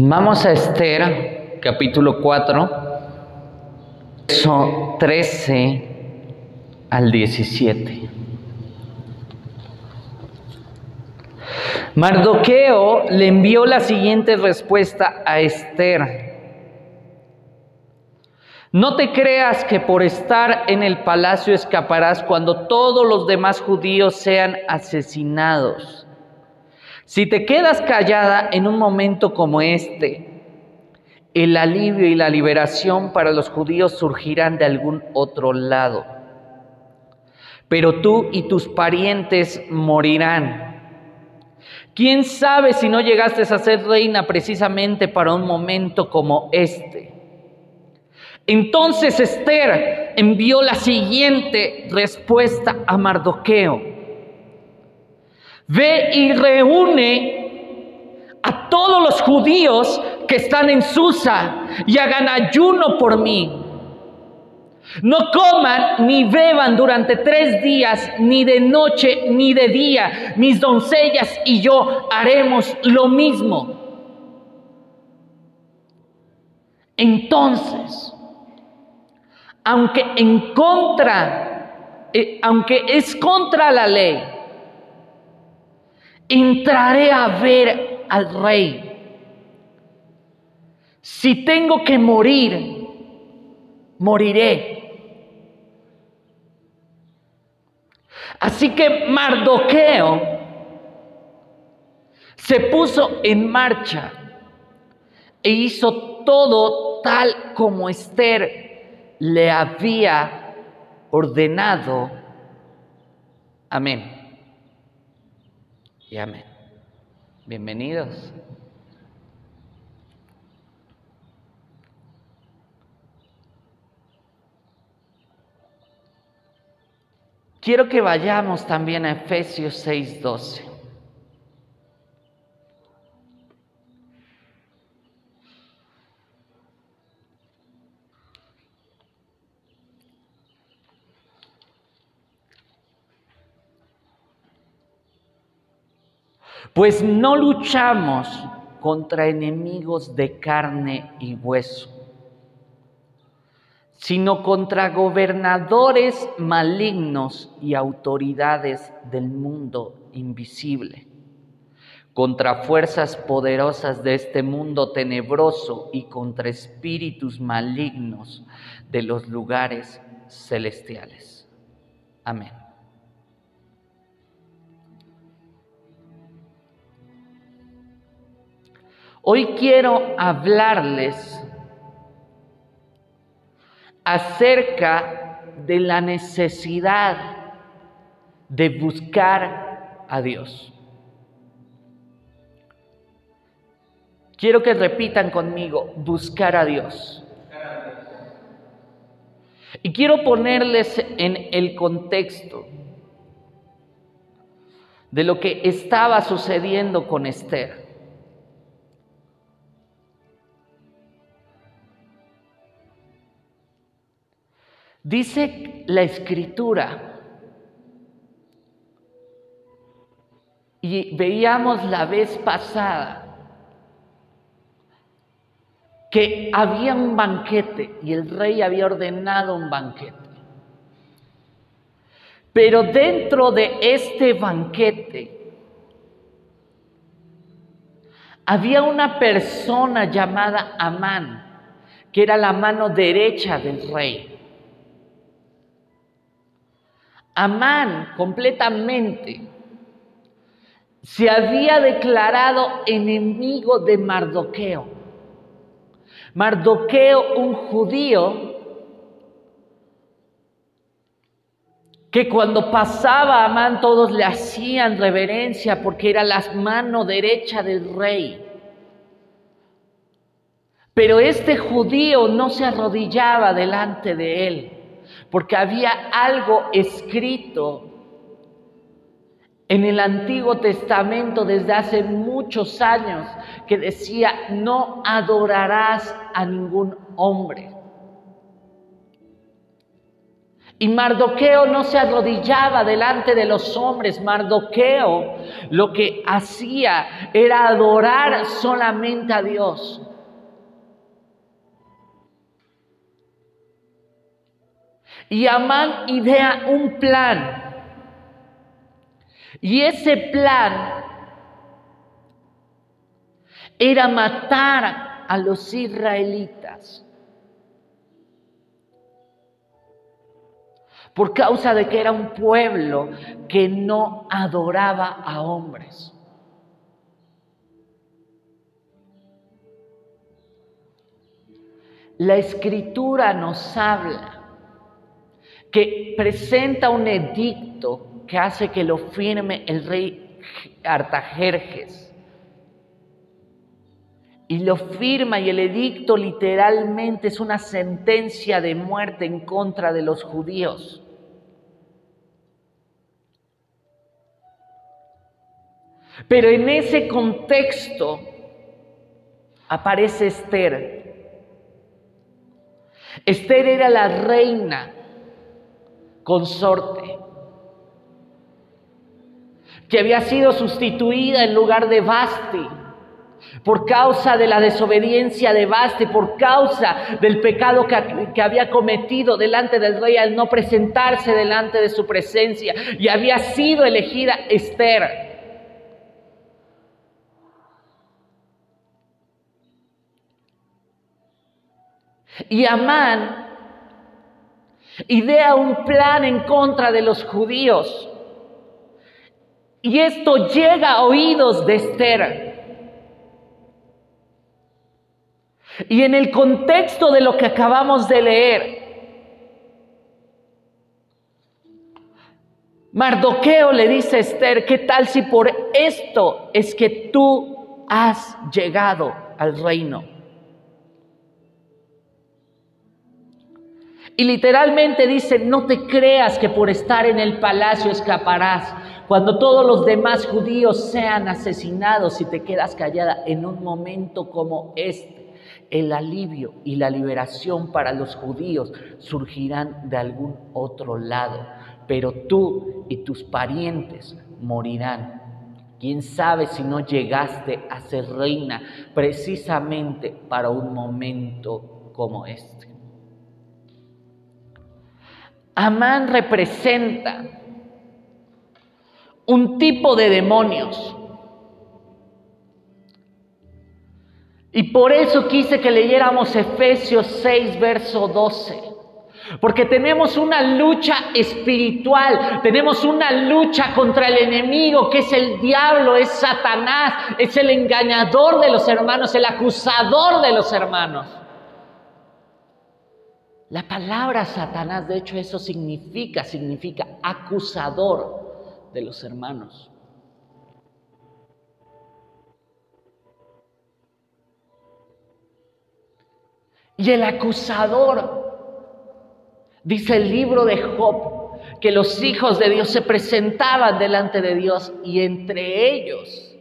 Vamos a Esther, capítulo 4, verso 13 al 17. Mardoqueo le envió la siguiente respuesta a Esther. No te creas que por estar en el palacio escaparás cuando todos los demás judíos sean asesinados. Si te quedas callada en un momento como este, el alivio y la liberación para los judíos surgirán de algún otro lado. Pero tú y tus parientes morirán. ¿Quién sabe si no llegaste a ser reina precisamente para un momento como este? Entonces Esther envió la siguiente respuesta a Mardoqueo. Ve y reúne a todos los judíos que están en Susa y hagan ayuno por mí. No coman ni beban durante tres días, ni de noche ni de día. Mis doncellas y yo haremos lo mismo. Entonces, aunque en contra, eh, aunque es contra la ley, entraré a ver al rey. Si tengo que morir, moriré. Así que Mardoqueo se puso en marcha e hizo todo tal como Esther le había ordenado. Amén y amén. Bienvenidos. Quiero que vayamos también a Efesios 6:12. Pues no luchamos contra enemigos de carne y hueso, sino contra gobernadores malignos y autoridades del mundo invisible, contra fuerzas poderosas de este mundo tenebroso y contra espíritus malignos de los lugares celestiales. Amén. Hoy quiero hablarles acerca de la necesidad de buscar a Dios. Quiero que repitan conmigo, buscar a Dios. Y quiero ponerles en el contexto de lo que estaba sucediendo con Esther. Dice la escritura, y veíamos la vez pasada, que había un banquete y el rey había ordenado un banquete. Pero dentro de este banquete había una persona llamada Amán, que era la mano derecha del rey. Amán completamente se había declarado enemigo de Mardoqueo. Mardoqueo, un judío, que cuando pasaba a Amán todos le hacían reverencia porque era la mano derecha del rey. Pero este judío no se arrodillaba delante de él porque había algo escrito en el Antiguo Testamento desde hace muchos años que decía, no adorarás a ningún hombre. Y Mardoqueo no se arrodillaba delante de los hombres. Mardoqueo lo que hacía era adorar solamente a Dios. Y Amán idea un plan. Y ese plan era matar a los israelitas. por causa de que era un pueblo que no adoraba a hombres. La escritura nos habla que presenta un edicto que hace que lo firme el rey Artajerjes. Y lo firma y el edicto literalmente es una sentencia de muerte en contra de los judíos. Pero en ese contexto aparece Esther. Esther era la reina consorte que había sido sustituida en lugar de Basti por causa de la desobediencia de Basti, por causa del pecado que, que, había cometido delante del rey al no presentarse delante de su presencia, y había sido elegida Esther. Y Amán idea un plan en contra de los judíos. Y esto llega a oídos de Esther. Y en el contexto de lo que acabamos de leer, Mardoqueo le dice a Esther, ¿qué tal si por esto es que tú has llegado al reino? Y literalmente dice, no te creas que por estar en el palacio escaparás. Cuando todos los demás judíos sean asesinados y te quedas callada en un momento como este, el alivio y la liberación para los judíos surgirán de algún otro lado. Pero tú y tus parientes morirán. ¿Quién sabe si no llegaste a ser reina precisamente para un momento como este? Amán representa un tipo de demonios. Y por eso quise que leyéramos Efesios 6, verso 12. Porque tenemos una lucha espiritual, tenemos una lucha contra el enemigo, que es el diablo, es Satanás, es el engañador de los hermanos, el acusador de los hermanos. La palabra Satanás, de hecho, eso significa, significa acusador de los hermanos. Y el acusador, dice el libro de Job, que los hijos de Dios se presentaban delante de Dios y entre ellos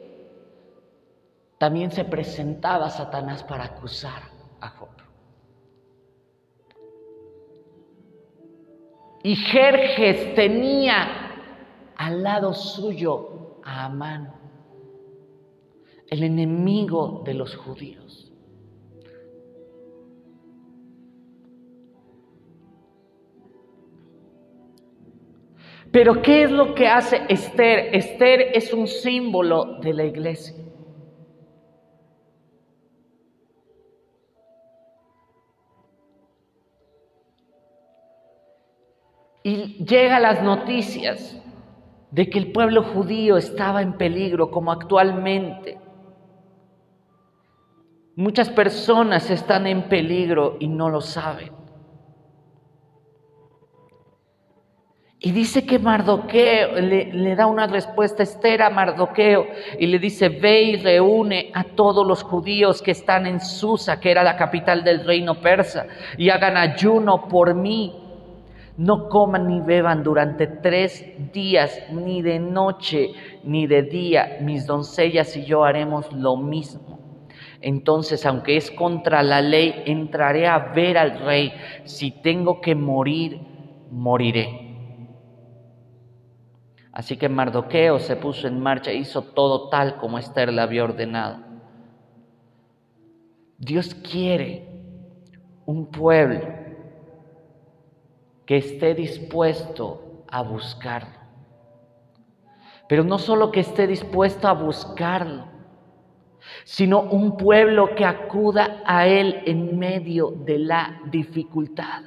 también se presentaba Satanás para acusar a Job. Y Jerjes tenía al lado suyo a Amán, el enemigo de los judíos. Pero ¿qué es lo que hace Esther? Esther es un símbolo de la iglesia. Y llega las noticias de que el pueblo judío estaba en peligro como actualmente. Muchas personas están en peligro y no lo saben. Y dice que Mardoqueo le, da una respuesta Esther a Mardoqueo y le dice, ve y reúne a todos los judíos que están en Susa, que era la capital del reino persa, y hagan ayuno por mí no coman ni beban durante tres días, ni de noche ni de día. Mis doncellas y yo haremos lo mismo. Entonces, aunque es contra la ley, entraré a ver al rey. Si tengo que morir, moriré. Así que Mardoqueo se puso en marcha e hizo todo tal como Esther le había ordenado. Dios quiere un pueblo que esté dispuesto a buscarlo. Pero no solo que esté dispuesto a buscarlo, sino un pueblo que acuda a Él en medio de la dificultad.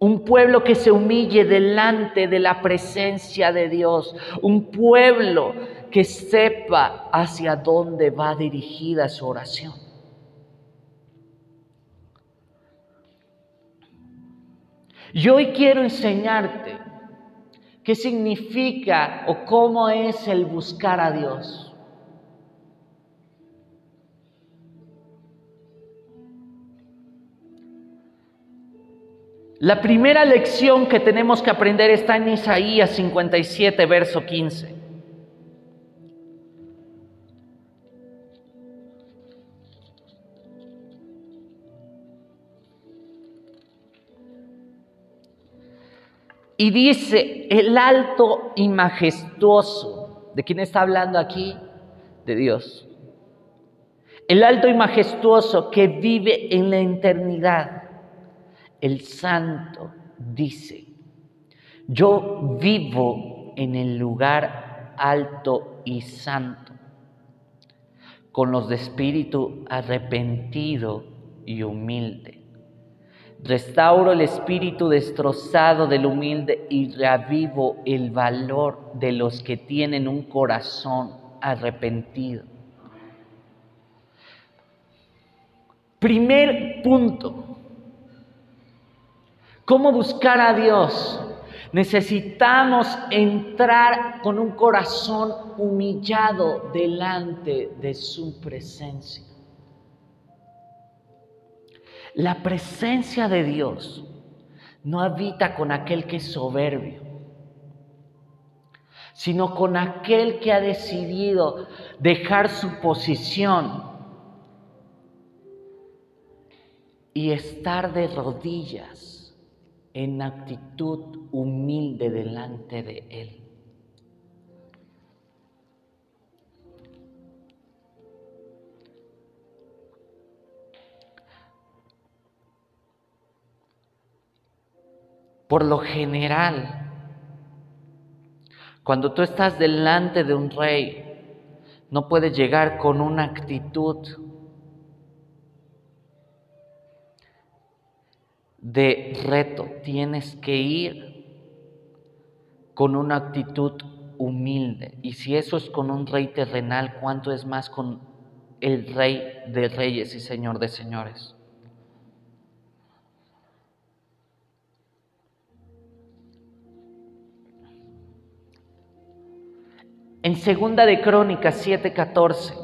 Un pueblo que se humille delante de la presencia de Dios. Un pueblo que sepa hacia dónde va dirigida su oración. Y hoy quiero enseñarte qué significa o cómo es el buscar a Dios. La primera lección que tenemos que aprender está en Isaías 57, verso 15. Y dice, el alto y majestuoso, ¿de quién está hablando aquí? De Dios. El alto y majestuoso que vive en la eternidad el santo dice, yo vivo en el lugar alto y santo, con los de espíritu arrepentido y humilde. Restauro el espíritu destrozado del humilde y reavivo el valor de los que tienen un corazón arrepentido. Primer punto, ¿Cómo buscar a Dios? Necesitamos entrar con un corazón humillado delante de su presencia. La presencia de Dios no habita con aquel que es soberbio, sino con aquel que ha decidido dejar su posición y estar de rodillas en actitud humilde delante de Él. Por lo general, cuando tú estás delante de un rey, no puedes llegar con una actitud de reto. Tienes que ir con una actitud humilde. Y si eso es con un rey terrenal, ¿cuánto es más con el rey de reyes y señor de señores? En segunda de Crónicas 7:14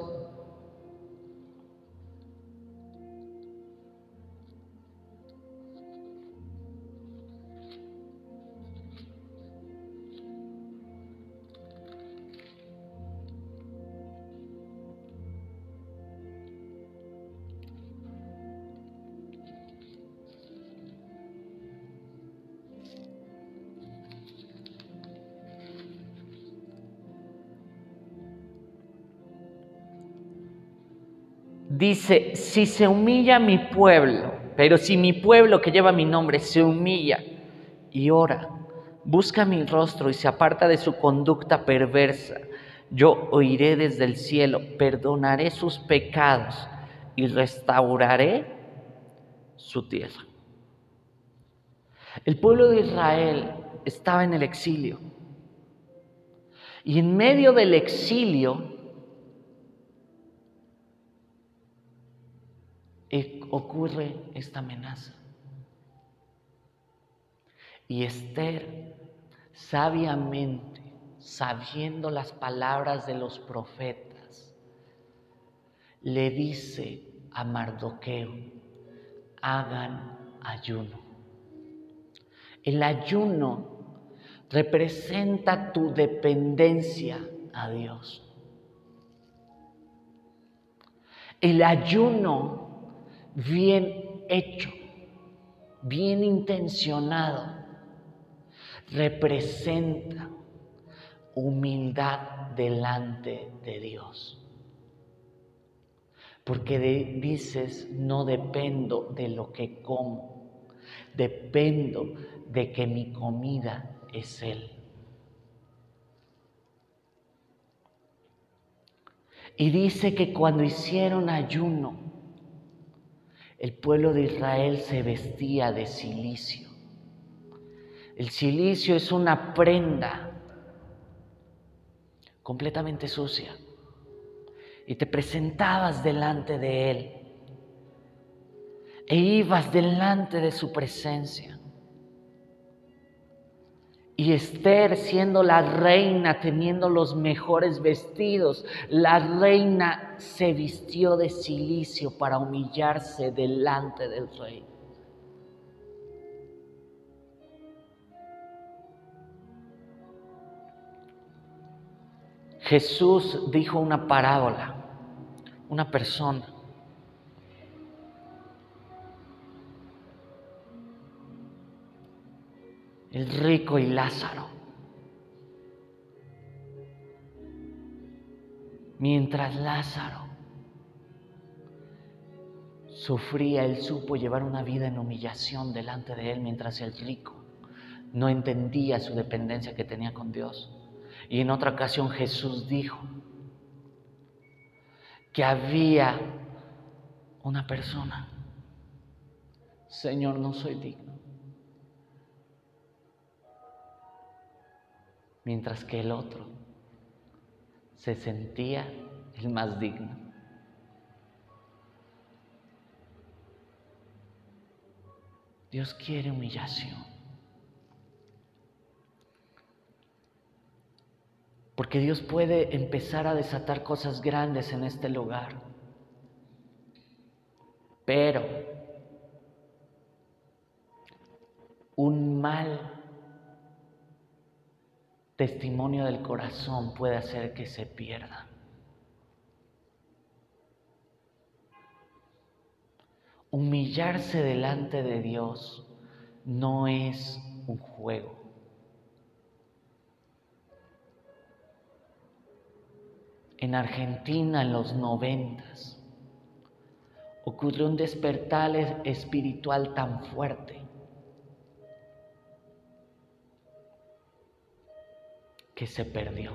dice, si se humilla mi pueblo, pero si mi pueblo que lleva mi nombre se humilla y ora, busca mi rostro y se aparta de su conducta perversa, yo oiré desde el cielo, perdonaré sus pecados y restauraré su tierra. El pueblo de Israel estaba en el exilio. Y en medio del exilio, ocurre esta amenaza. Y Esther, sabiamente, sabiendo las palabras de los profetas, le dice a Mardoqueo, hagan ayuno. El ayuno representa tu dependencia a Dios. El ayuno bien hecho bien intencionado, representa humildad delante de Dios. Porque dices, no dependo de lo que como, dependo de que mi comida es Él. Y dice que cuando hicieron ayuno, el pueblo de Israel se vestía de silicio. El silicio es una prenda completamente sucia y te presentabas delante de Él e ibas delante de su presencia. Y Esther, siendo la reina, teniendo los mejores vestidos, la reina se vistió de silicio para humillarse delante del rey. Jesús dijo una parábola, una persona. El rico y Lázaro. Mientras Lázaro sufría, él supo llevar una vida en humillación delante de él, mientras el rico no entendía su dependencia que tenía con Dios. Y en otra ocasión Jesús dijo que había una persona, Señor, no soy digno. Mientras que el otro se sentía el más digno. Dios quiere humillación. Porque Dios puede empezar a desatar cosas grandes en este lugar. Pero un mal testimonio del corazón puede hacer que se pierda. Humillarse delante de Dios no es un juego. en Argentina en los noventas, ocurrió un despertar espiritual tan fuerte que se perdió.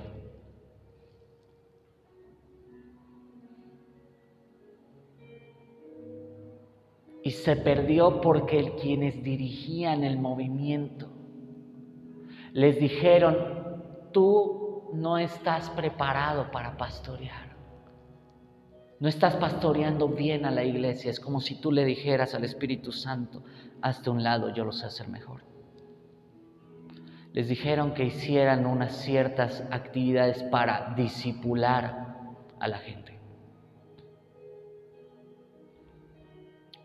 Y se perdió porque quienes dirigían el movimiento les dijeron, tú no estás preparado para pastorear. No estás pastoreando bien a la iglesia. Es como si tú le dijeras al Espíritu Santo, hazte un lado, yo lo sé hacer mejor. Les dijeron que hicieran unas ciertas actividades para disipular a la gente.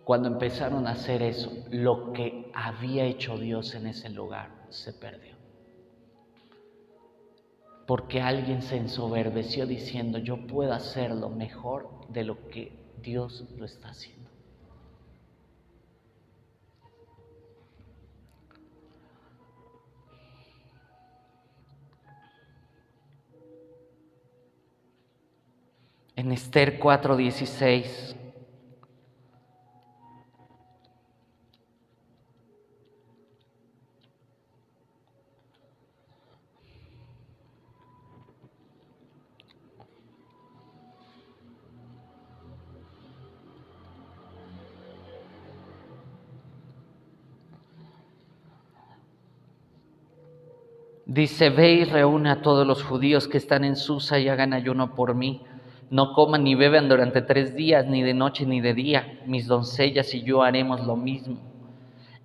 Cuando empezaron a hacer eso, lo que había hecho Dios en ese lugar se perdió porque alguien se ensoberbeció diciendo, yo puedo hacerlo mejor de lo que Dios lo está haciendo. En Esther 4:16 Dice, ve y reúne a todos los judíos que están en Susa y hagan ayuno por mí. No coman ni beban durante tres días, ni de noche ni de día. Mis doncellas y yo haremos lo mismo.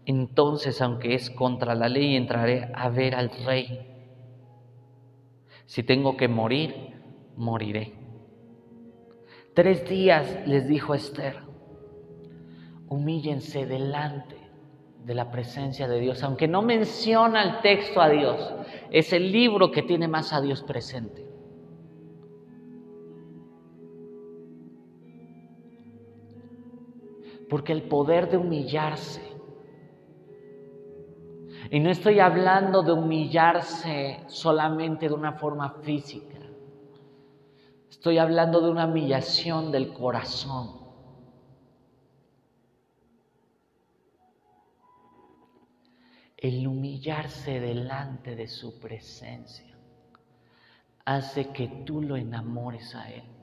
Entonces, aunque es contra la ley, entraré a ver al rey. Si tengo que morir, moriré. Tres días les dijo Esther, humíllense delante de la presencia de Dios, aunque no menciona el texto a Dios, es el libro que tiene más a Dios presente. Porque el poder de humillarse Y no estoy hablando de humillarse solamente de una forma física. Estoy hablando de una humillación del corazón. El humillarse delante de su presencia hace que tú lo enamores a Él.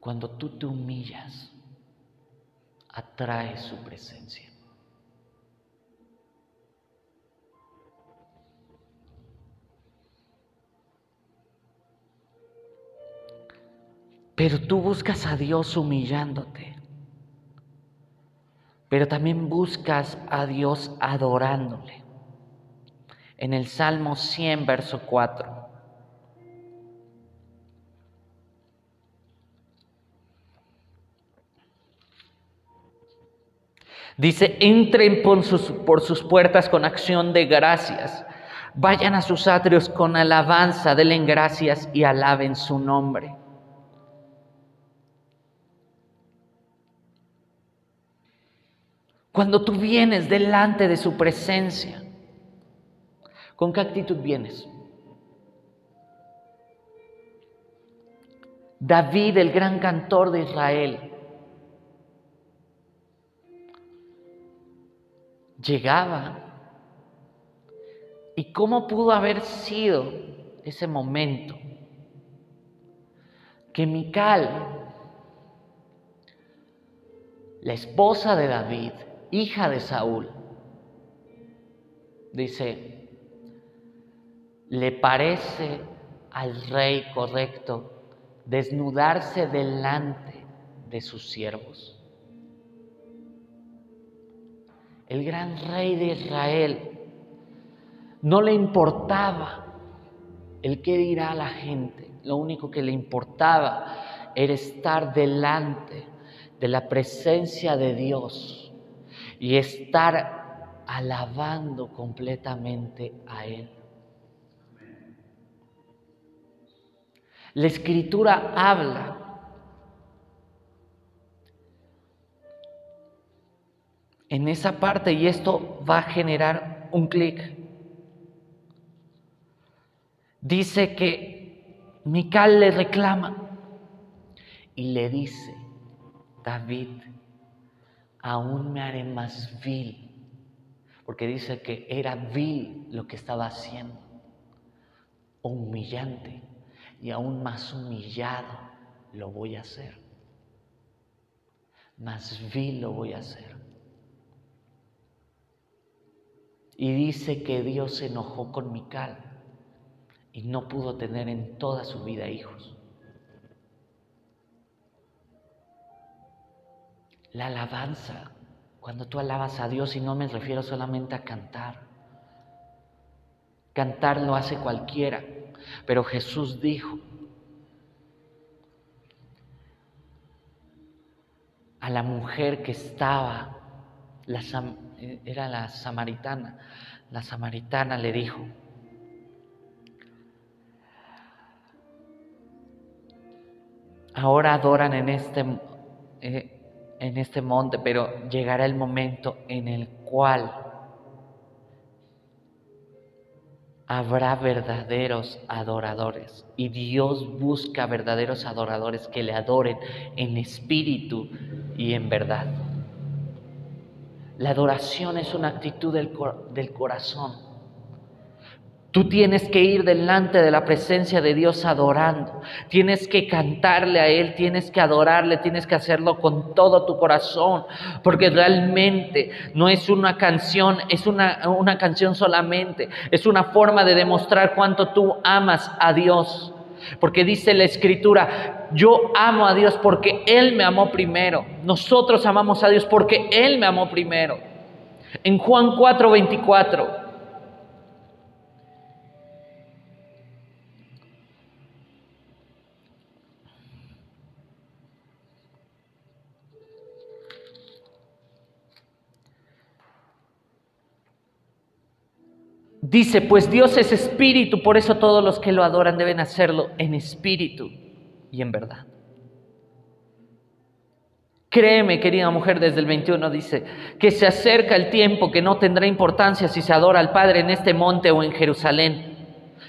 Cuando tú te humillas, atrae su presencia. Pero tú buscas a Dios humillándote. Pero también buscas a Dios adorándole. En el Salmo 100, verso 4. Dice, entren por sus, por sus puertas con acción de gracias. Vayan a sus atrios con alabanza, denle gracias y alaben su nombre. Cuando tú vienes delante de su presencia, ¿con qué actitud vienes? David, el gran cantor de Israel, llegaba. ¿Y cómo pudo haber sido ese momento que Mical, la esposa de David, hija de Saúl, dice, le parece al rey correcto desnudarse delante de sus siervos? El gran rey de Israel, no le importaba el qué dirá la gente, lo único que le importaba era estar delante de la presencia de Dios y estar alabando completamente a Él. La escritura habla en esa parte y esto va a generar un clic. Dice que Mical le reclama y le dice, David, aún me haré más vil, porque dice que era vil lo que estaba haciendo, humillante, y aún más humillado lo voy a hacer, más vil lo voy a hacer. Y dice que Dios se enojó con Mical y no pudo tener en toda su vida hijos. La alabanza, cuando tú alabas a Dios, y no me refiero solamente a cantar. Cantar lo hace cualquiera, pero Jesús dijo, a la mujer que estaba, la, era la samaritana. La samaritana le dijo, ahora adoran en este, eh, en este monte, pero llegará el momento en el cual habrá verdaderos adoradores. Y Dios busca verdaderos adoradores que le adoren en espíritu y en verdad. La adoración es una actitud del, del, corazón. Tú tienes que ir delante de la presencia de Dios adorando. Tienes que cantarle a Él, tienes que adorarle, tienes que hacerlo con todo tu corazón. Porque realmente no es una canción, es una, una canción solamente. Es una forma de demostrar cuánto tú amas a Dios. Porque dice la escritura, yo amo a Dios porque Él me amó primero. Nosotros amamos a Dios porque Él me amó primero. En Juan 4, 24. Dice, pues Dios es espíritu, por eso todos los que lo adoran deben hacerlo en espíritu y en verdad. Créeme, querida mujer, desde el 21 dice que se acerca el tiempo que no tendrá importancia si se adora al Padre en este monte o en Jerusalén.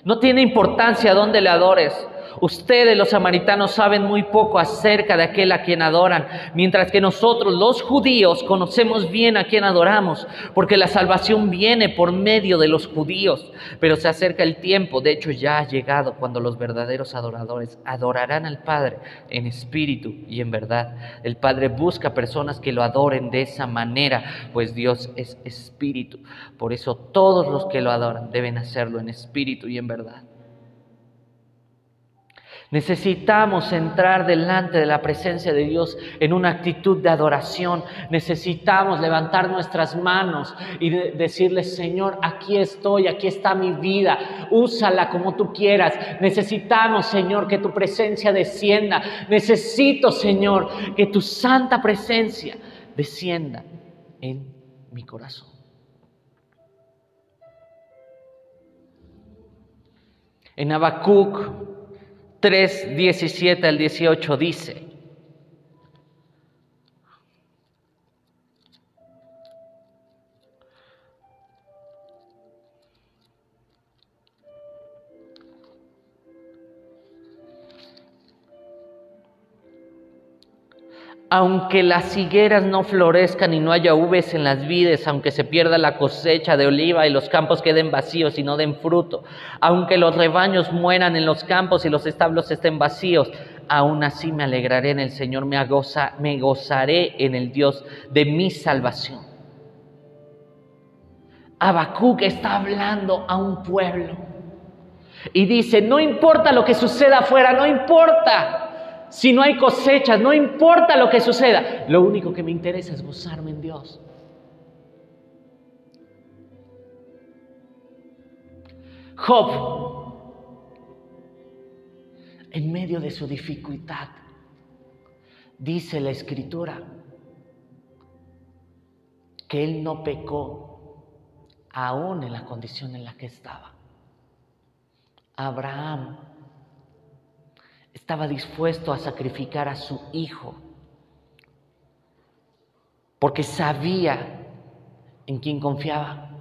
No tiene importancia dónde le adores. Ustedes los samaritanos saben muy poco acerca de aquel a quien adoran, mientras que nosotros los judíos conocemos bien a quien adoramos, porque la salvación viene por medio de los judíos. Pero se acerca el tiempo, de hecho ya ha llegado, cuando los verdaderos adoradores adorarán al Padre en espíritu y en verdad. El Padre busca personas que lo adoren de esa manera, pues Dios es espíritu. Por eso todos los que lo adoran deben hacerlo en espíritu y en verdad. Necesitamos entrar delante de la presencia de Dios en una actitud de adoración. Necesitamos levantar nuestras manos y decirle, Señor, aquí estoy, aquí está mi vida, úsala como tú quieras. Necesitamos, Señor, que tu presencia descienda. Necesito, Señor, que tu santa presencia descienda en mi corazón. En Habacuc 3, 17 al 18 dice, Aunque las higueras no florezcan y no haya uvas en las vides, aunque se pierda la cosecha de oliva y los campos queden vacíos y no den fruto, aunque los rebaños mueran en los campos y los establos estén vacíos, aún así me alegraré en el Señor, me, me gozaré en el Dios de mi salvación. Habacuc está hablando a un pueblo y dice, no importa lo que suceda afuera, no importa si no hay cosechas, no importa lo que suceda, lo único que me interesa es gozarme en Dios. Job, en medio de su dificultad, dice la escritura que él no pecó aún en la condición en la que estaba. Abraham estaba dispuesto a sacrificar a su hijo, porque sabía en quién confiaba.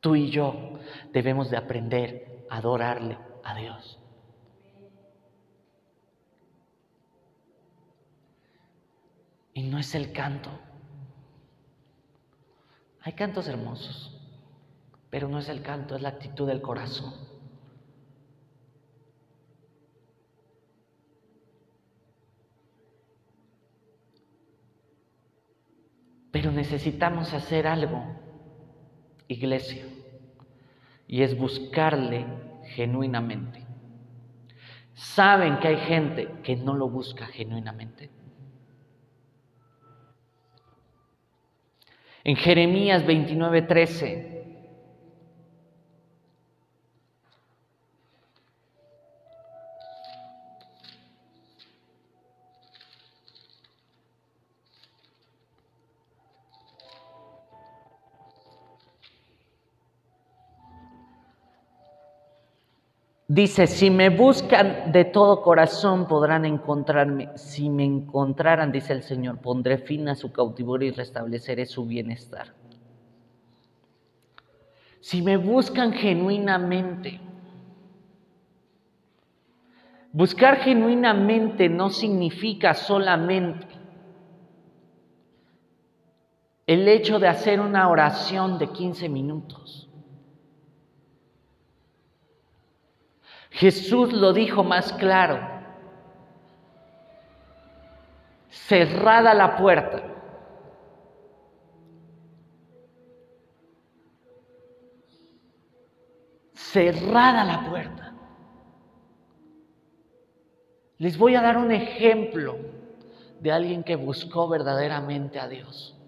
Tú y yo debemos de aprender a adorarle a Dios. Y no es el canto. Hay cantos hermosos, pero no es el canto, es la actitud del corazón. Pero necesitamos hacer algo, iglesia, y es buscarle genuinamente. ¿Saben que hay gente que no lo busca genuinamente? En Jeremías 29:13 Dice, si me buscan de todo corazón podrán encontrarme. Si me encontraran, dice el Señor, pondré fin a su cautiverio y restableceré su bienestar. Si me buscan genuinamente, buscar genuinamente no significa solamente el hecho de hacer una oración de 15 minutos. Jesús lo dijo más claro. Cerrada la puerta. Cerrada la puerta. Les voy a dar un ejemplo de alguien que buscó verdaderamente a Dios.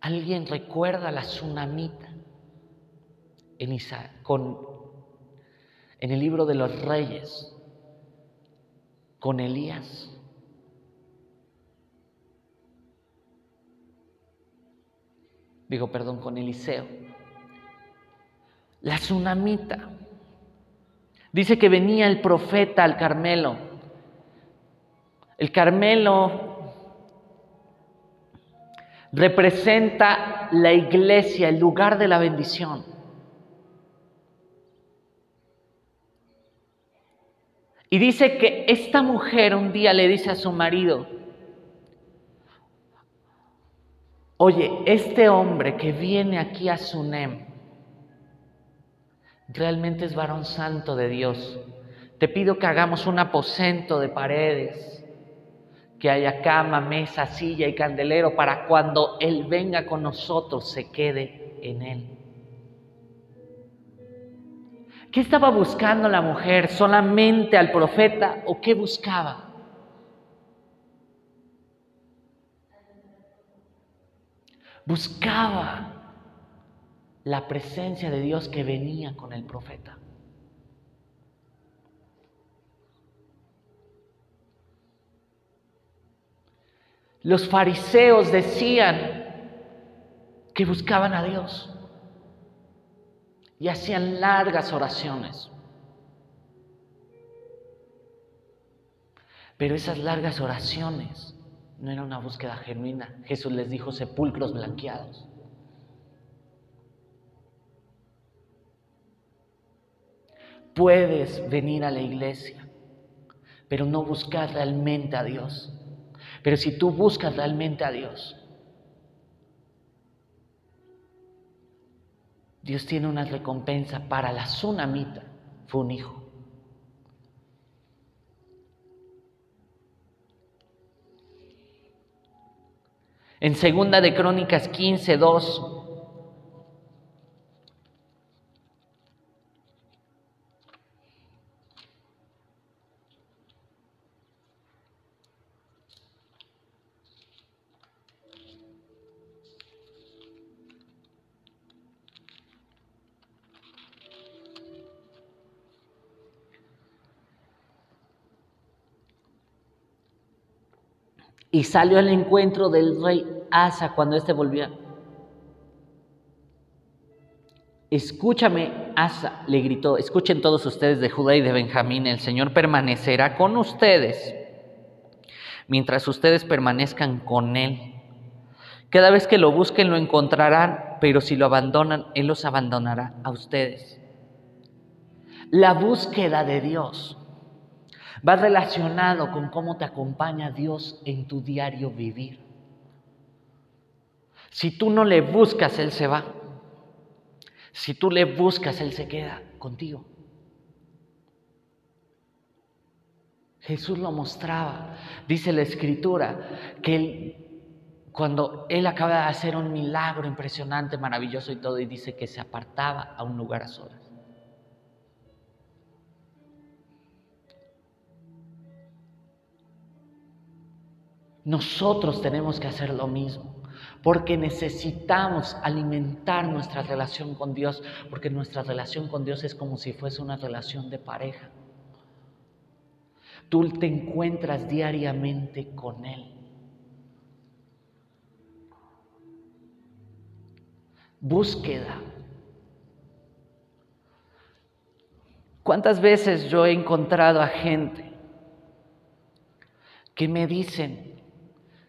Alguien recuerda la tsunamita en con en el libro de los reyes con Elías. digo, perdón, con Eliseo. La tsunamita. Dice que venía el profeta al Carmelo. El Carmelo representa la iglesia, el lugar de la bendición. Y dice que esta mujer un día le dice a su marido, oye, este hombre que viene aquí a Sunem, realmente es varón santo de Dios. Te pido que hagamos un aposento de paredes, que haya cama, mesa, silla y candelero para cuando Él venga con nosotros se quede en Él. ¿Qué estaba buscando la mujer? ¿Solamente al profeta o qué buscaba? Buscaba la presencia de Dios que venía con el profeta. Los fariseos decían que buscaban a Dios y hacían largas oraciones. Pero esas largas oraciones no eran una búsqueda genuina. Jesús les dijo sepulcros blanqueados. Puedes venir a la iglesia, pero no buscar realmente a Dios. Pero si tú buscas realmente a Dios, Dios tiene una recompensa para la tsunamita, fue un hijo. En segunda de Crónicas 15, 2, y salió al encuentro del rey Asa cuando éste volvía. Escúchame, Asa, le gritó, escuchen todos ustedes de Judá y de Benjamín, el Señor permanecerá con ustedes mientras ustedes permanezcan con Él. Cada vez que lo busquen lo encontrarán, pero si lo abandonan, Él los abandonará a ustedes. La búsqueda de Dios va relacionado con cómo te acompaña Dios en tu diario vivir. Si tú no le buscas, Él se va. Si tú le buscas, Él se queda contigo. Jesús lo mostraba. Dice la escritura que cuando Él acaba de hacer un milagro impresionante, maravilloso y todo, y dice que se apartaba a un lugar a solas. Nosotros tenemos que hacer lo mismo, porque necesitamos alimentar nuestra relación con Dios, porque nuestra relación con Dios es como si fuese una relación de pareja. Tú te encuentras diariamente con Él. Búsqueda. ¿Cuántas veces yo he encontrado a gente que me dicen,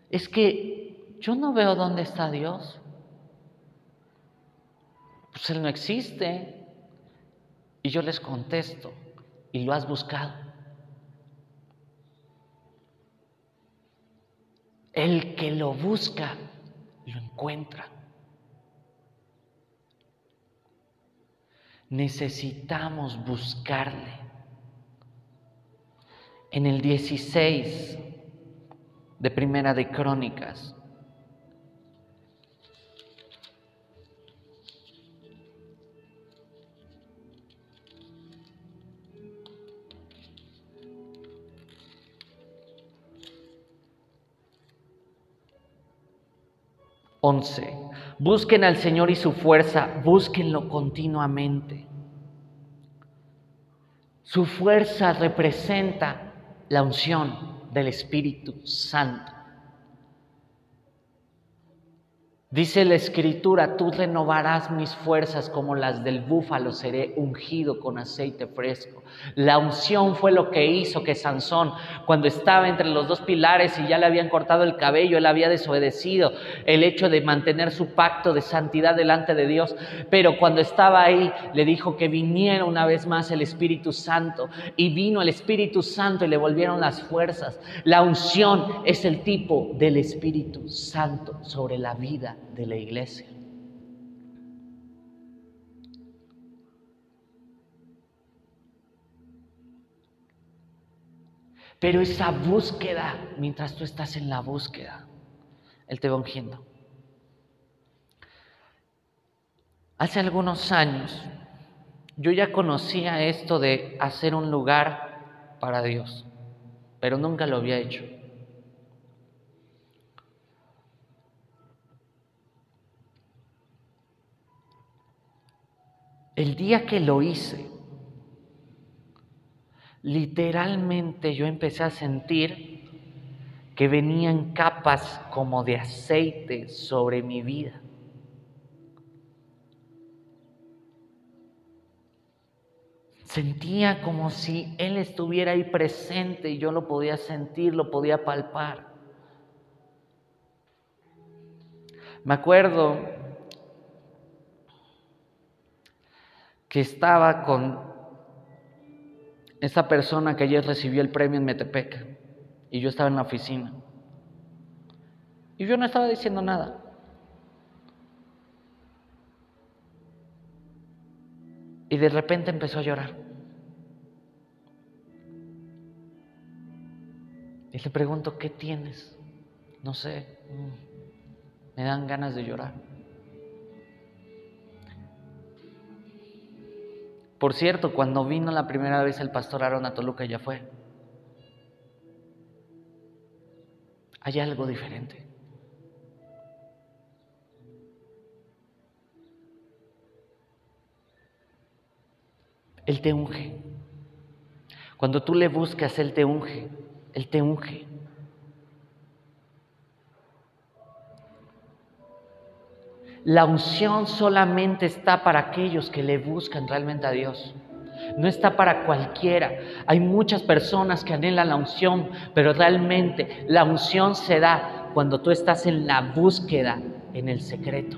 es que yo no veo dónde está Dios. Pues Él no existe. Y yo les contesto, ¿y lo has buscado? El que lo busca, lo encuentra. Necesitamos buscarle. En el 16 de Primera de Crónicas. Once. Busquen al Señor y su fuerza, búsquenlo continuamente. Su fuerza representa la unción, del Espíritu Santo. Dice la escritura, tú renovarás mis fuerzas como las del búfalo, seré ungido con aceite fresco. La unción fue lo que hizo que Sansón, cuando estaba entre los dos pilares y ya le habían cortado el cabello, él había desobedecido el hecho de mantener su pacto de santidad delante de Dios, pero cuando estaba ahí le dijo que viniera una vez más el Espíritu Santo y vino el Espíritu Santo y le volvieron las fuerzas. La unción es el tipo del Espíritu Santo sobre la vida de la iglesia. Pero esa búsqueda, mientras tú estás en la búsqueda, Él te va ungiendo. Hace algunos años yo ya conocía esto de hacer un lugar para Dios, pero nunca lo había hecho. El día que lo hice, literalmente yo empecé a sentir que venían capas como de aceite sobre mi vida. Sentía como si Él estuviera ahí presente y yo lo podía sentir, lo podía palpar. Me acuerdo que estaba con esa persona que ayer recibió el premio en Metepec y yo estaba en la oficina. Y yo no estaba diciendo nada. Y de repente empezó a llorar. Y le pregunto, ¿qué tienes? No sé, mm, me dan ganas de llorar. Por cierto, cuando vino la primera vez el pastor Aaron a Toluca ya fue. Hay algo diferente. Él te unge. Cuando tú le buscas, Él te unge. Él te unge. La unción solamente está para aquellos que le buscan realmente a Dios. No está para cualquiera. Hay muchas personas que anhelan la unción, pero realmente la unción se da cuando tú estás en la búsqueda, en el secreto.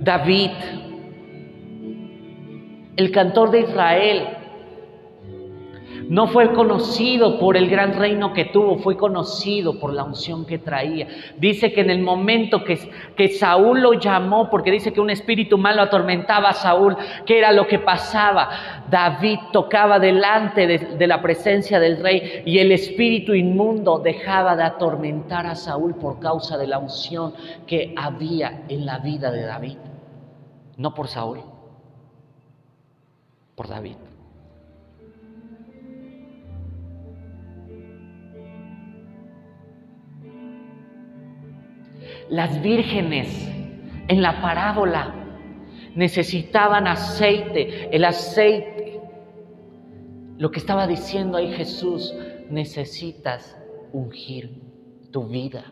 David, el cantor de Israel, no fue conocido por el gran reino que tuvo, fue conocido por la unción que traía. Dice que en el momento que, que Saúl lo llamó, porque dice que un espíritu malo atormentaba a Saúl, ¿qué era lo que pasaba? David tocaba delante de, de la presencia del rey y el espíritu inmundo dejaba de atormentar a Saúl por causa de la unción que había en la vida de David. No por Saúl, por David. Las vírgenes en la parábola necesitaban aceite, el aceite. Lo que estaba diciendo ahí Jesús, necesitas ungir tu vida.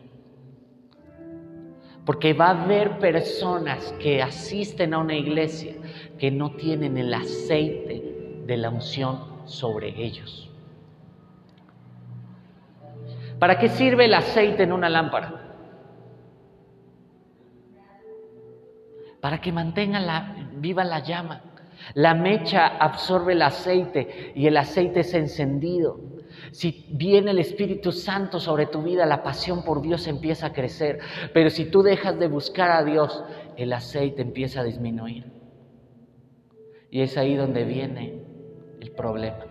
Porque va a haber personas que asisten a una iglesia que no tienen el aceite de la unción sobre ellos. ¿Para qué sirve el aceite en una lámpara? Para que mantenga viva la llama. La mecha absorbe el aceite y el aceite es encendido. Si viene el Espíritu Santo sobre tu vida, la pasión por Dios empieza a crecer. Pero si tú dejas de buscar a Dios, el aceite empieza a disminuir. Y es ahí donde viene el problema.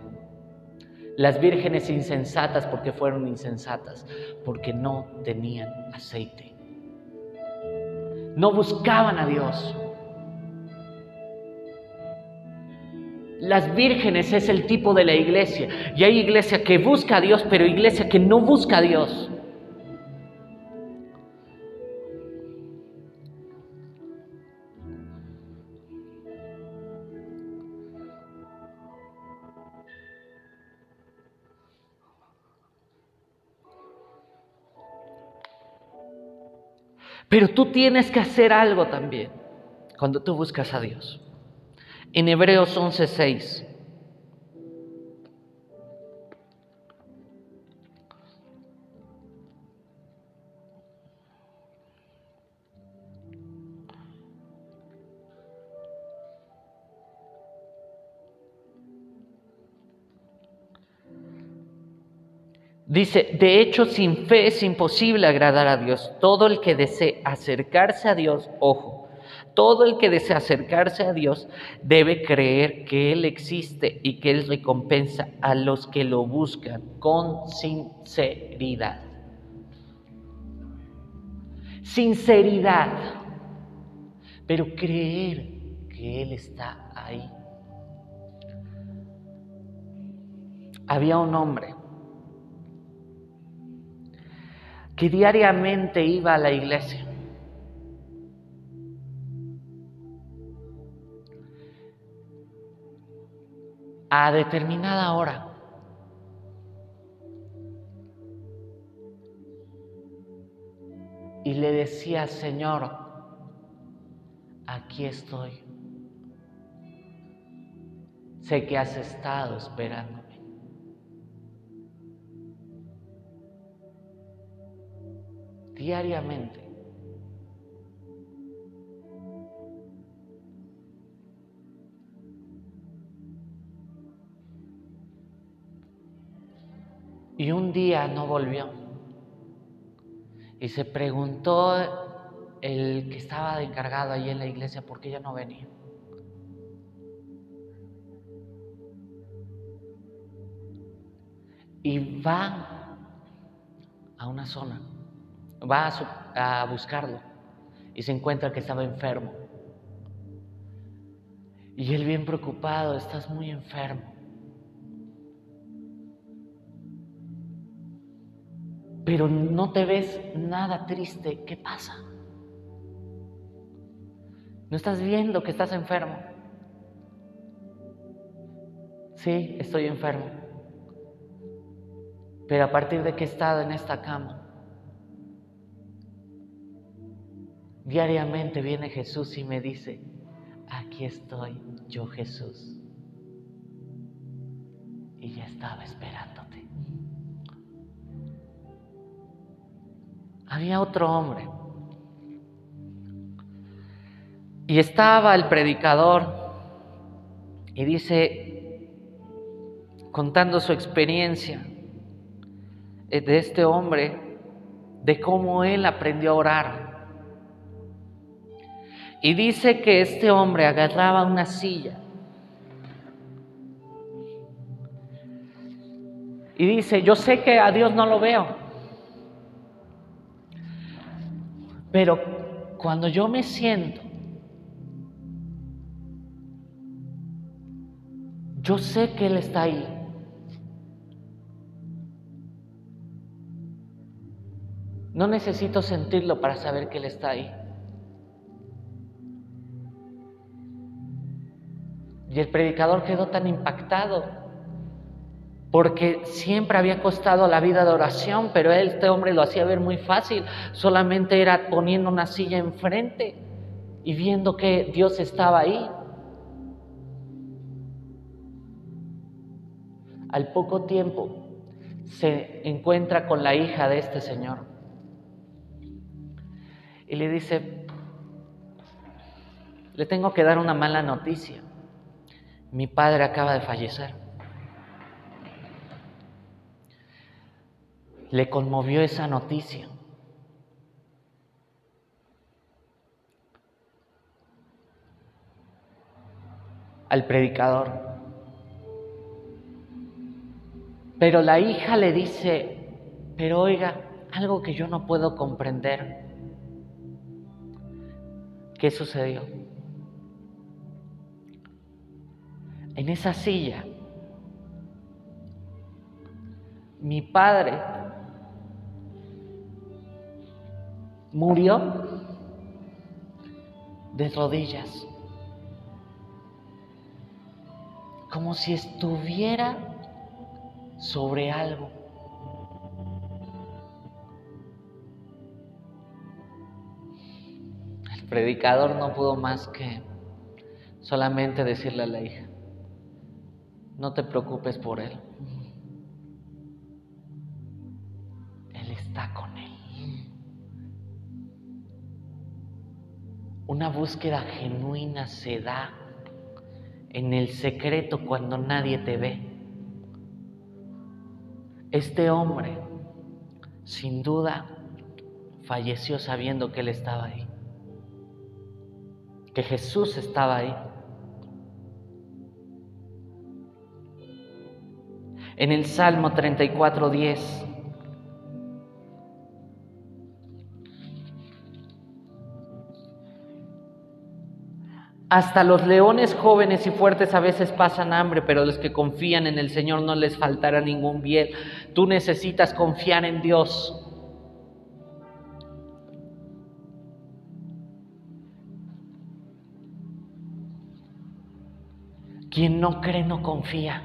Las vírgenes insensatas, porque fueron insensatas? Porque no tenían aceite no buscaban a Dios. Las vírgenes es el tipo de la iglesia. Y hay iglesia que busca a Dios, pero iglesia que no busca a Dios. Pero tú tienes que hacer algo también cuando tú buscas a Dios. En Hebreos 11:6 Dice, de hecho, sin fe es imposible agradar a Dios. Todo el que desee acercarse a Dios, ojo, todo el que desea acercarse a Dios debe creer que Él existe y que Él recompensa a los que lo buscan con sinceridad. Sinceridad, pero creer que Él está ahí. Había un hombre que diariamente iba a la iglesia. A determinada hora. Y le decía, Señor, aquí estoy. Sé que has estado esperando. Diariamente. Y un día no volvió. Y se preguntó el que estaba encargado ahí en la iglesia por qué ya no venía. Y va a una zona va a, buscarlo y se encuentra que estaba enfermo. Y él bien preocupado, estás muy enfermo. Pero no te ves nada triste. ¿Qué pasa? ¿No estás viendo que estás enfermo? Sí, estoy enfermo. Pero a partir de que he estado en esta cama, Diariamente viene Jesús y me dice, aquí estoy yo Jesús. Y ya estaba esperándote. Había otro hombre. Y estaba el predicador y dice, contando su experiencia de este hombre, de cómo él aprendió a orar y dice que este hombre agarraba una silla. Y dice, yo sé que a Dios no lo veo. Pero cuando yo me siento, yo sé que Él está ahí. No necesito sentirlo para saber que Él está ahí. Y el predicador quedó tan impactado porque siempre había costado la vida de oración, pero este hombre lo hacía ver muy fácil, solamente era poniendo una silla enfrente y viendo que Dios estaba ahí. Al poco tiempo se encuentra con la hija de este señor y le dice, le tengo que dar una mala noticia mi padre acaba de fallecer. Le conmovió esa noticia. al predicador. Pero la hija le dice, pero oiga, algo que yo no puedo comprender. ¿Qué sucedió? En esa silla, mi padre murió de rodillas, como si estuviera sobre algo. predicador no pudo más que solamente decirle a la hija, no te preocupes por él. Él está con él. Una búsqueda genuina se da en el secreto cuando nadie te ve. Este hombre, sin duda, falleció sabiendo que Él estaba ahí, que Jesús estaba ahí. En el Salmo 34, 10. Hasta los leones jóvenes y fuertes a veces pasan hambre, pero los que confían en el Señor no les faltará ningún bien. Tú necesitas confiar en Dios. Quien no cree no confía.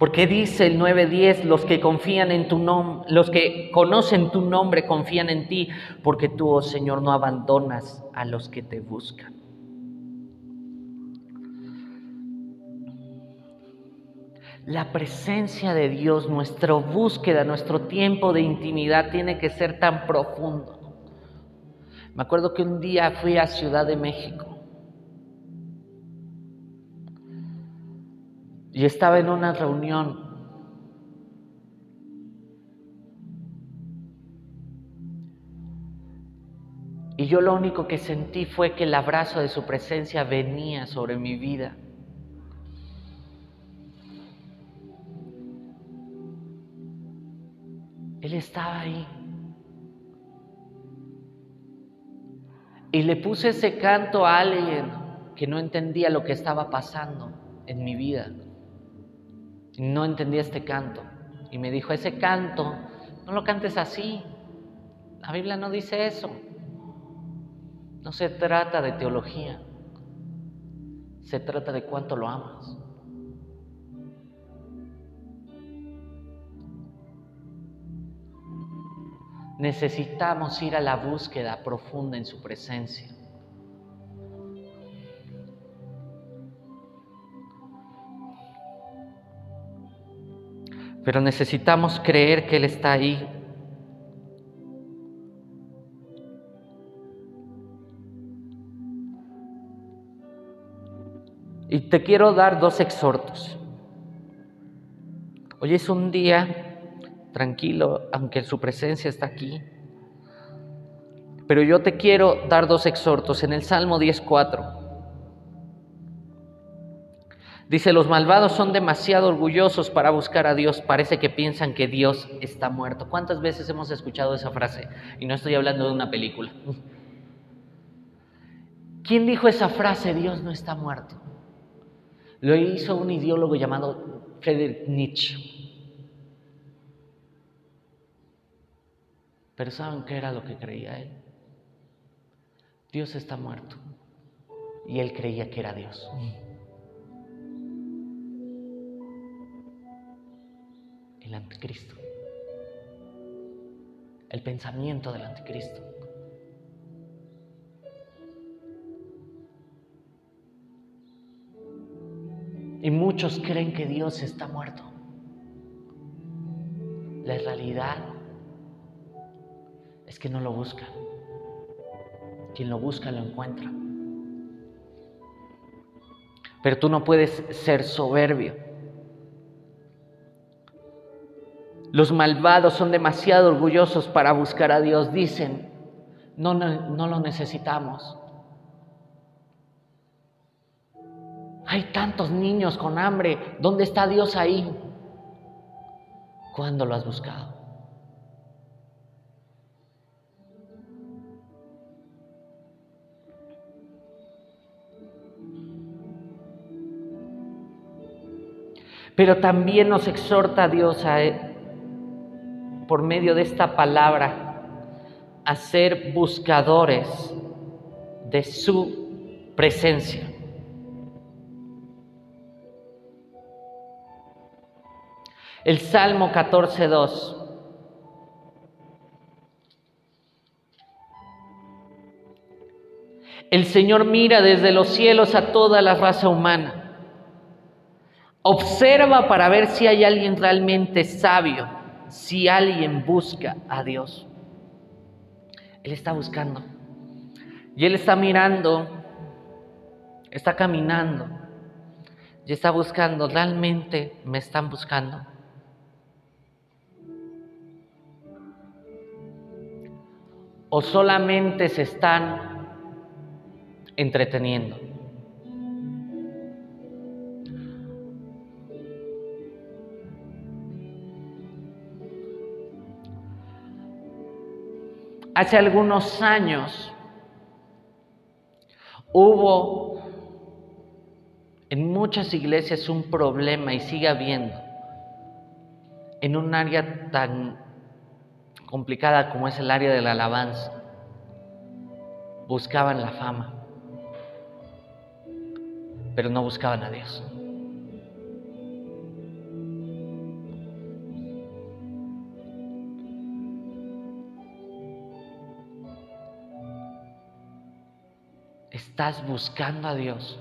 Porque dice el 9:10, los que confían en tu nombre, los que conocen tu nombre confían en ti, porque tú, oh Señor, no abandonas a los que te buscan. La presencia de Dios, nuestra búsqueda, nuestro tiempo de intimidad tiene que ser tan profundo. Me acuerdo que un día fui a Ciudad de México y estaba en una reunión. Y yo lo único que sentí fue que el abrazo de su presencia venía sobre mi vida. Él estaba ahí. Y le puse ese canto a alguien que no entendía lo que estaba pasando en mi vida no entendía este canto. Y me dijo, ese canto, no lo cantes así. La Biblia no dice eso. No se trata de teología. Se trata de cuánto lo amas. Necesitamos ir a la búsqueda profunda en su presencia. Pero necesitamos creer que Él está ahí. Y te quiero dar dos exhortos. Hoy es un día tranquilo, aunque su presencia está aquí. Pero yo te quiero dar dos exhortos en el Salmo 10.4. Dice, los malvados son demasiado orgullosos para buscar a Dios. Parece que piensan que Dios está muerto. ¿Cuántas veces hemos escuchado esa frase? Y no estoy hablando de una película. ¿Quién dijo esa frase? Dios no está muerto. Lo hizo un ideólogo llamado Friedrich Nietzsche. Pero ¿saben qué era lo que creía él? Dios está muerto. Y él creía que era Dios. El anticristo. El pensamiento del anticristo. Y muchos creen que Dios está muerto. La realidad es que no lo buscan. Quien lo busca lo encuentra. Pero tú no puedes ser soberbio Los malvados son demasiado orgullosos para buscar a Dios. Dicen, no, no, lo necesitamos. Hay tantos niños con hambre. ¿Dónde está Dios ahí? ¿Cuándo lo has buscado? Pero también nos exhorta a Dios a, por medio de esta palabra a ser buscadores de su presencia. El Salmo 14.2. El Señor mira desde los cielos a toda la raza humana. Observa para ver si hay alguien realmente sabio si alguien busca a Dios. Él está buscando. Y Él está mirando, está caminando y está buscando. ¿Realmente me están buscando? ¿O solamente se están entreteniendo. Hace algunos años hubo en muchas iglesias un problema y sigue habiendo en un área tan complicada como es el área de la alabanza. Buscaban la fama pero no buscaban a Dios. ¿Estás buscando a Dios?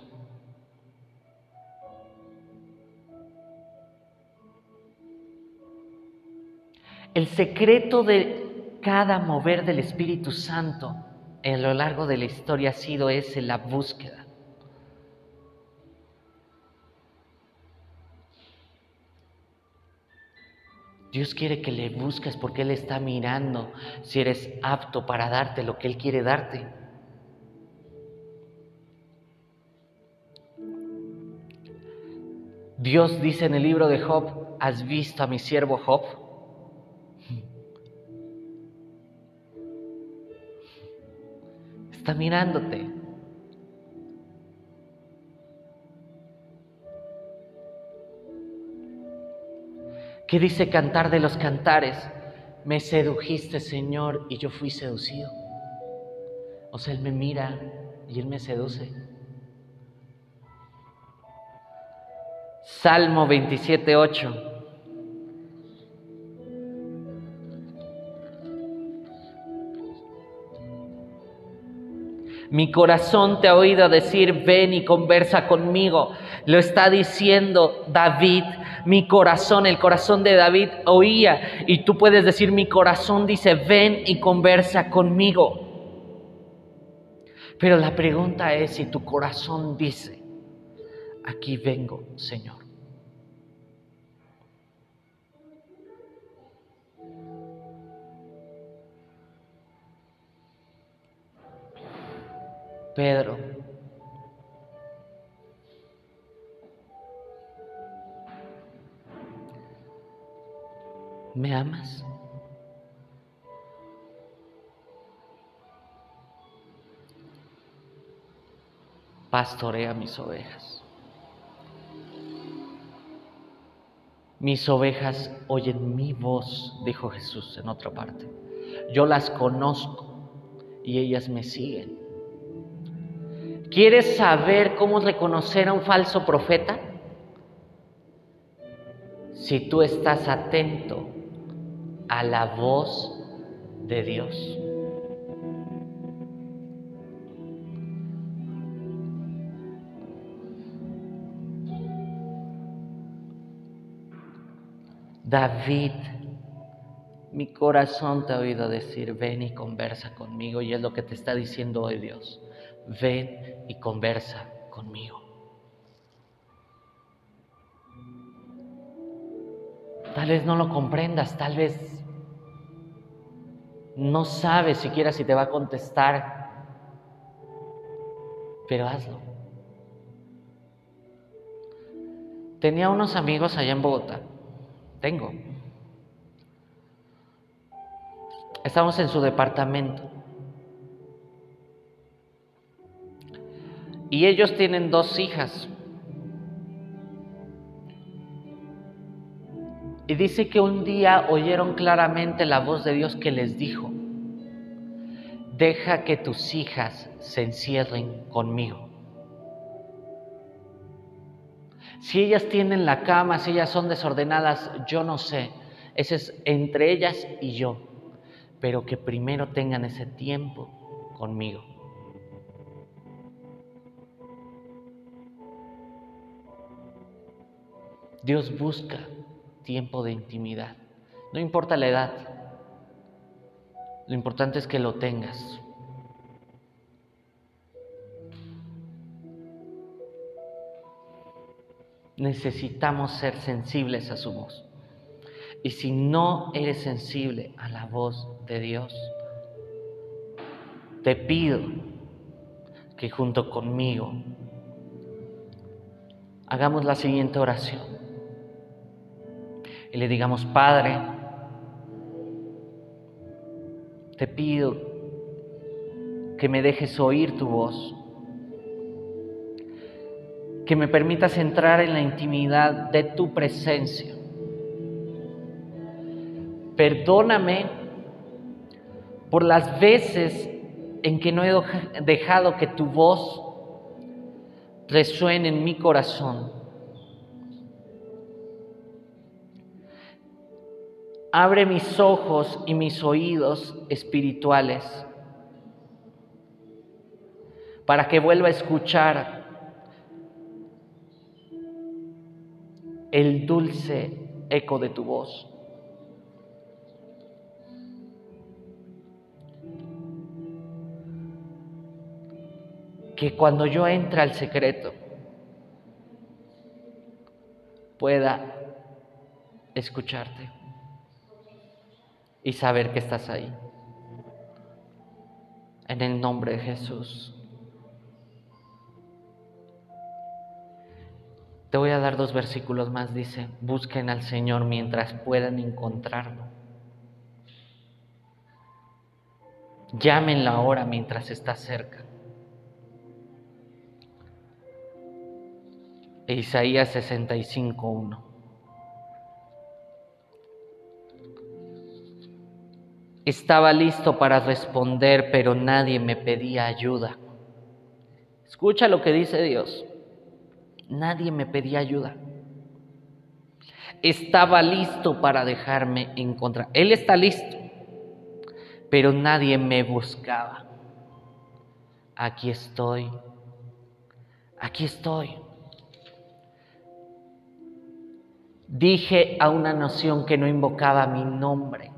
El secreto de cada mover del Espíritu Santo a lo largo de la historia ha sido ese, la búsqueda. Dios quiere que le busques porque Él está mirando si eres apto para darte lo que Él quiere darte. Dios dice en el libro de Job, ¿has visto a mi siervo Job? Está mirándote. ¿Qué dice cantar de los cantares? Me sedujiste, Señor, y yo fui seducido. O sea, Él me mira y Él me seduce. Salmo 27, 8. Mi corazón te ha oído decir, ven y conversa conmigo. Lo está diciendo David, mi corazón, el corazón de David oía. Y tú puedes decir, mi corazón dice, ven y conversa conmigo. Pero la pregunta es si tu corazón dice, aquí vengo, Señor. Pedro, ¿me amas? Pastorea mis ovejas. Mis ovejas oyen mi voz, dijo Jesús en otra parte. Yo las conozco y ellas me siguen. ¿Quieres saber cómo reconocer a un falso profeta? Si tú estás atento a la voz de Dios. David, mi corazón te ha oído decir, ven y conversa conmigo, y es lo que te está diciendo hoy Dios ven y conversa conmigo. Tal vez no lo comprendas, tal vez no sabes siquiera si te va a contestar, pero hazlo. Tenía unos amigos allá en Bogotá, tengo. Estamos en su departamento. Y ellos tienen dos hijas. Y dice que un día oyeron claramente la voz de Dios que les dijo, deja que tus hijas se encierren conmigo. Si ellas tienen la cama, si ellas son desordenadas, yo no sé. Ese es entre ellas y yo. Pero que primero tengan ese tiempo conmigo. Dios busca tiempo de intimidad. No importa la edad. Lo importante es que lo tengas. Necesitamos ser sensibles a su voz. Y si no eres sensible a la voz de Dios, te pido que junto conmigo hagamos la siguiente oración. Y le digamos, Padre, te pido que me dejes oír tu voz, que me permitas entrar en la intimidad de tu presencia. Perdóname por las veces en que no he dejado que tu voz resuene en mi corazón. Abre mis ojos y mis oídos espirituales para que vuelva a escuchar el dulce eco de tu voz. que cuando yo entre al secreto pueda escucharte y saber que estás ahí. En el nombre de Jesús. Te voy a dar dos versículos más. Dice, busquen al Señor mientras puedan encontrarlo. Llámenlo ahora mientras está cerca. Isaías 65.1. Estaba listo para responder, pero nadie me pedía ayuda. Escucha lo que dice Dios. Nadie me pedía ayuda. Estaba listo para dejarme encontrar. Él está listo, pero nadie me buscaba. Aquí estoy. Aquí estoy. Dije a una nación que no invocaba mi nombre.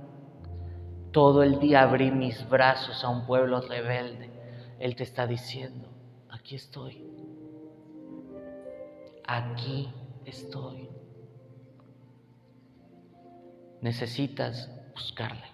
Todo el día abrí mis brazos a un pueblo rebelde. Él te está diciendo, aquí estoy. Aquí estoy. Necesitas buscarle.